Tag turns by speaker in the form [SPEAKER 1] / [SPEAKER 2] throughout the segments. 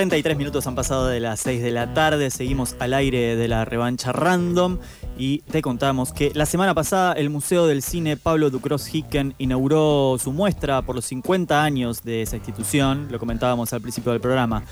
[SPEAKER 1] ...33 minutos han pasado de las 6 de la tarde... ...seguimos al aire de la revancha random... ...y te contamos que la semana pasada... ...el Museo del Cine Pablo Ducros Hicken... ...inauguró su muestra por los 50 años de esa institución... ...lo comentábamos al principio del programa...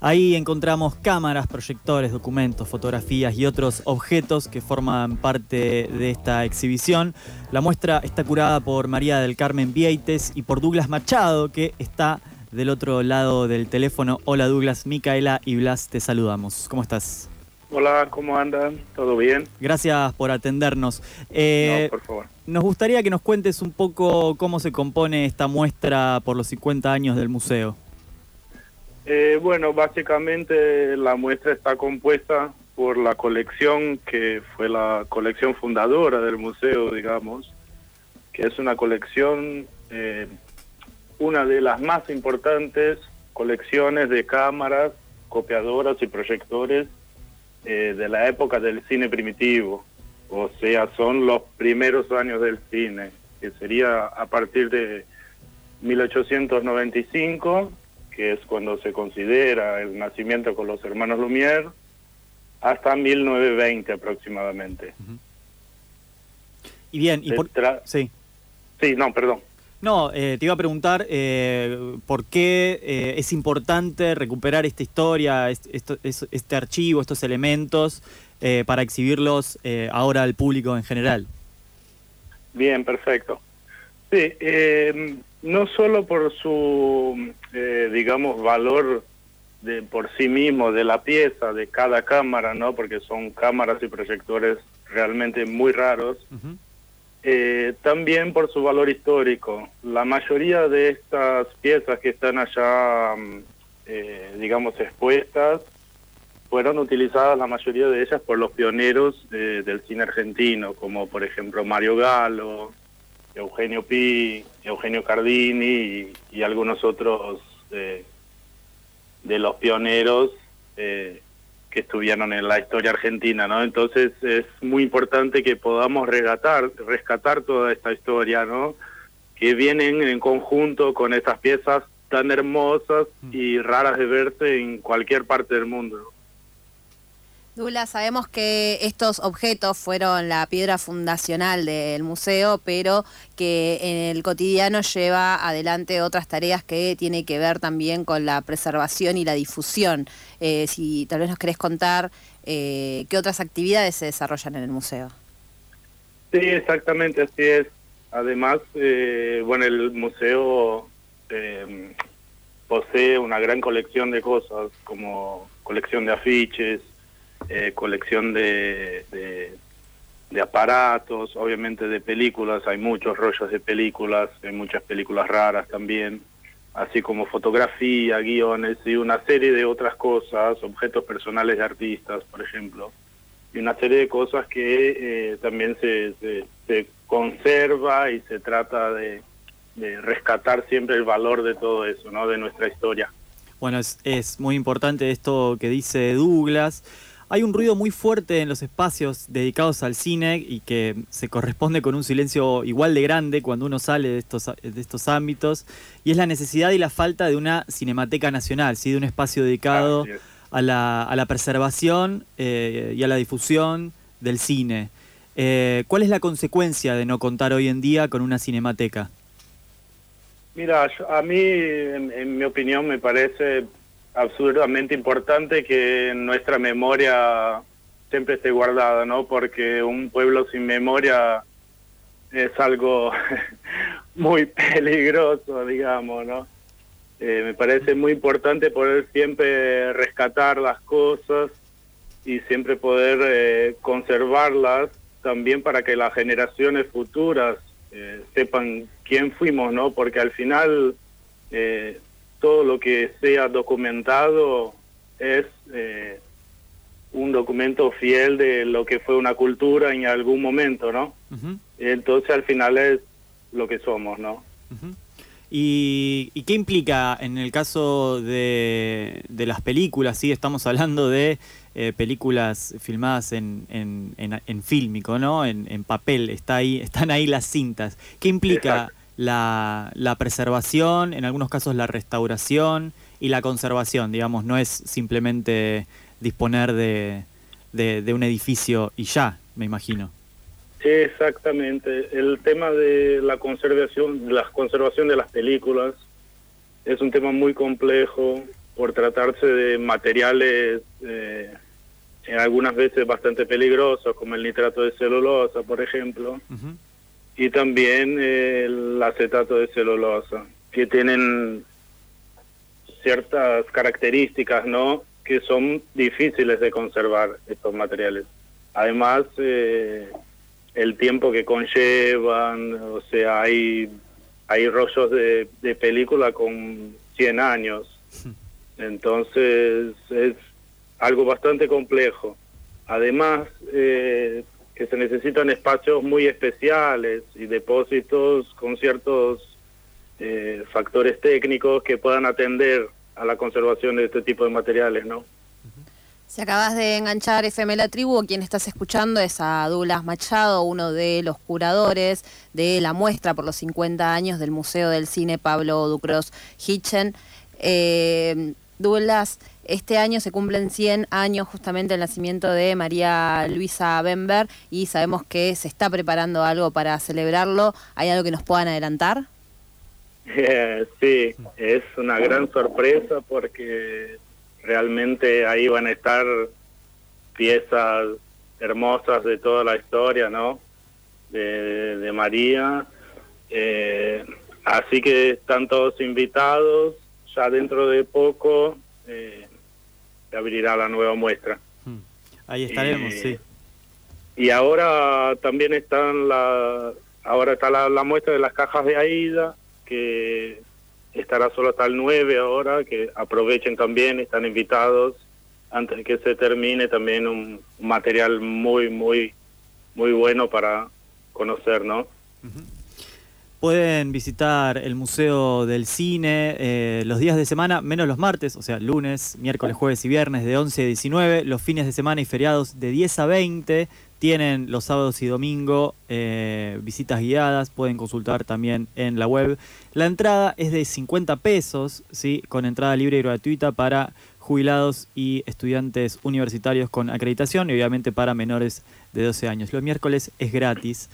[SPEAKER 1] ...ahí encontramos cámaras, proyectores, documentos, fotografías... ...y otros objetos que forman parte de esta exhibición... ...la muestra está curada por María del Carmen Vieites... ...y por Douglas Machado que está del otro lado del teléfono. Hola Douglas, Micaela y Blas, te saludamos. ¿Cómo estás?
[SPEAKER 2] Hola, ¿cómo andan? ¿Todo bien?
[SPEAKER 1] Gracias por atendernos. Eh,
[SPEAKER 2] no, por favor.
[SPEAKER 1] Nos gustaría que nos cuentes un poco cómo se compone esta muestra por los 50 años del museo.
[SPEAKER 2] Eh, bueno, básicamente la muestra está compuesta por la colección que fue la colección fundadora del museo, digamos, que es una colección eh, una de las más importantes colecciones de cámaras, copiadoras y proyectores eh, de la época del cine primitivo. O sea, son los primeros años del cine, que sería a partir de 1895, que es cuando se considera el nacimiento con los hermanos Lumière, hasta 1920 aproximadamente.
[SPEAKER 1] Y bien, y por... Sí.
[SPEAKER 2] Sí, no, perdón.
[SPEAKER 1] No, eh, te iba a preguntar eh, por qué eh, es importante recuperar esta historia, este, archivo, estos elementos, para exhibirlos ahora al público en general.
[SPEAKER 2] Bien, perfecto. Sí, no solo por su, digamos, valor de por sí mismo de la pieza, de cada cámara, ¿no? Porque son cámaras y proyectores realmente muy raros. Eh, también por su valor histórico. La mayoría de estas piezas que están allá, mm, eh, digamos, expuestas, fueron utilizadas la mayoría de ellas por los pioneros eh, del cine argentino, como por ejemplo Mario Galo, Eugenio Pi, Eugenio Cardini y, algunos otros de los pioneros que estuvieron en la historia argentina, ¿no? Entonces es muy importante que podamos rescatar, rescatar toda esta historia, ¿no? Que vienen en conjunto con estas piezas tan hermosas y raras de verse en cualquier parte del mundo.
[SPEAKER 3] Dula, sabemos que estos objetos fueron la piedra fundacional del museo, pero que en el cotidiano lleva adelante otras tareas que tienen que ver también con la preservación y la difusión. Eh, si tal vez nos querés contar eh, qué otras actividades se desarrollan en el museo.
[SPEAKER 2] Sí, exactamente, así es. Además, eh, bueno, el museo posee una gran colección de cosas, como colección de afiches, eh, colección de, aparatos, obviamente de películas, hay muchos rollos de películas, hay muchas películas raras también, así como fotografía, guiones y una serie de otras cosas, objetos personales de artistas, por ejemplo, y una serie de cosas que eh, también se, se, conserva y se trata de, de rescatar siempre el valor de todo eso, ¿no? de nuestra historia.
[SPEAKER 1] Bueno, es, es muy importante esto que dice Douglas. Hay un ruido muy fuerte en los espacios dedicados al cine y que se corresponde con un silencio igual de grande cuando uno sale de estos, de estos ámbitos, y es la necesidad y la falta de una cinemateca nacional, ¿sí? de un espacio dedicado a la, a la, preservación eh, y a la difusión del cine. Eh, ¿Cuál es la consecuencia de no contar hoy en día con una cinemateca?
[SPEAKER 2] Mira, a mí, en mi opinión, me parece absurdamente importante que nuestra memoria siempre esté guardada, ¿no? Porque un pueblo sin memoria es algo muy peligroso, digamos, ¿no? Eh, me parece muy importante poder siempre rescatar las cosas y siempre poder eh, conservarlas también para que las generaciones futuras eh, sepan quién fuimos, ¿no? Porque al final todo lo que sea documentado es eh, un documento fiel de lo que fue una cultura en algún momento, ¿no?
[SPEAKER 1] Ujú,
[SPEAKER 2] Entonces al final es lo que somos, ¿no?
[SPEAKER 1] ¿Y, y qué implica en el caso de, de las películas? Sí, estamos hablando de eh, películas filmadas en, en, en- en fílmico, ¿no? En, en papel, está ahí, están ahí las cintas. ¿Qué implica. La, la preservación, en algunos casos la restauración y la conservación? Digamos, no es simplemente disponer de, de, de un edificio y ya, me imagino.
[SPEAKER 2] Exactamente. El tema de la conservación, la conservación de las películas es un tema muy complejo por tratarse de materiales eh, en algunas veces bastante peligrosos, como el nitrato de celulosa, por ejemplo, y también eh, el acetato de celulosa, que tienen ciertas características, ¿no? Que son difíciles de conservar estos materiales. Además, eh, el tiempo que conllevan, o sea, hay, hay rollos de, película con 100 años. Entonces, es algo bastante complejo. Además, eh, que se necesitan espacios muy especiales y depósitos con ciertos eh, factores técnicos que puedan atender a la conservación de este tipo de materiales, ¿no?
[SPEAKER 3] Si acabas de enganchar FM La Tribu, quien estás escuchando es a Douglas Machado, uno de los curadores de la muestra por los 50 años del Museo del Cine Pablo Ducros Hitchen. Eh, Douglas, este año se cumplen 100 años justamente del nacimiento de María Luisa Bember y sabemos que se está preparando algo para celebrarlo. ¿Hay algo que nos puedan adelantar?
[SPEAKER 2] Eh, sí, es una gran sorpresa porque realmente ahí van a estar piezas hermosas de toda la historia, ¿no? De, de María. Eh, así que están todos invitados. Ya dentro de poco eh, se abrirá la nueva muestra.
[SPEAKER 1] Hmm. Ahí estaremos,
[SPEAKER 2] Eh,
[SPEAKER 1] sí.
[SPEAKER 2] Y ahora también están la, ahora está la, la muestra de las cajas de AIDA, que estará solo hasta el 9 ahora, que aprovechen también, están invitados antes de que se termine también un, un material muy, muy, muy bueno para conocer, ¿no?
[SPEAKER 1] Pueden visitar el Museo del Cine eh, los días de semana, menos los martes, o sea, lunes, miércoles, jueves y viernes de 11 a 19, los fines de semana y feriados de 10 a 20. Tienen los sábados y domingo eh, visitas guiadas, pueden consultar también en la web. La entrada es de 50 pesos, ¿sí? con entrada libre y gratuita para jubilados y estudiantes universitarios con acreditación y obviamente para menores de 12 años. Los miércoles es gratis.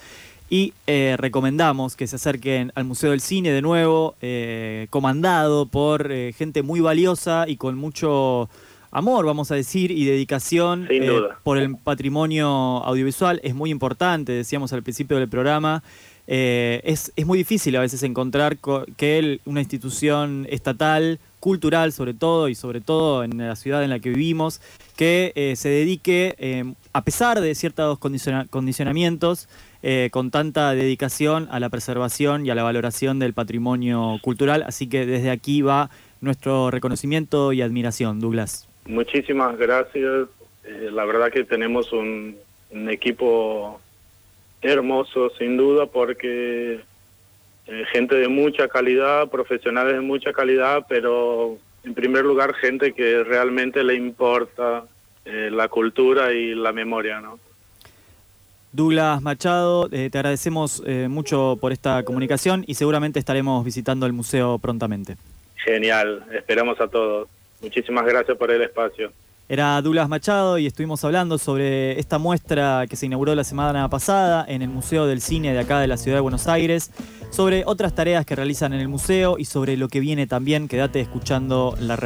[SPEAKER 1] Y eh, recomendamos que se acerquen al Museo del Cine de nuevo, eh, comandado por eh, gente muy valiosa y con mucho amor, vamos a decir, y dedicación
[SPEAKER 2] Sin duda.
[SPEAKER 1] por el patrimonio audiovisual. Es muy importante, decíamos al principio del programa. Es, es muy difícil a veces encontrar co- que el- una institución estatal, cultural sobre todo, y sobre todo en la ciudad en la que vivimos, que eh, se dedique, eh, a pesar de ciertos condiciona- condicionamientos, eh, con tanta dedicación a la preservación y a la valoración del patrimonio cultural. Así que desde aquí va nuestro reconocimiento y admiración, Douglas.
[SPEAKER 2] Muchísimas gracias. La verdad que tenemos un equipo hermoso, sin duda, porque eh, gente de mucha calidad, profesionales de mucha calidad, pero en primer lugar gente que realmente le importa eh, la cultura y la memoria, ¿no?
[SPEAKER 1] Douglas Machado, eh, te agradecemos eh, mucho por esta comunicación y seguramente estaremos visitando el museo prontamente.
[SPEAKER 2] Genial, esperamos a todos. Muchísimas gracias por el espacio.
[SPEAKER 1] Era Douglas Machado y estuvimos hablando sobre esta muestra que se inauguró la semana pasada en el Museo del Cine de acá de la Ciudad de Buenos Aires, sobre otras tareas que realizan en el museo y sobre lo que viene también. Quédate escuchando la.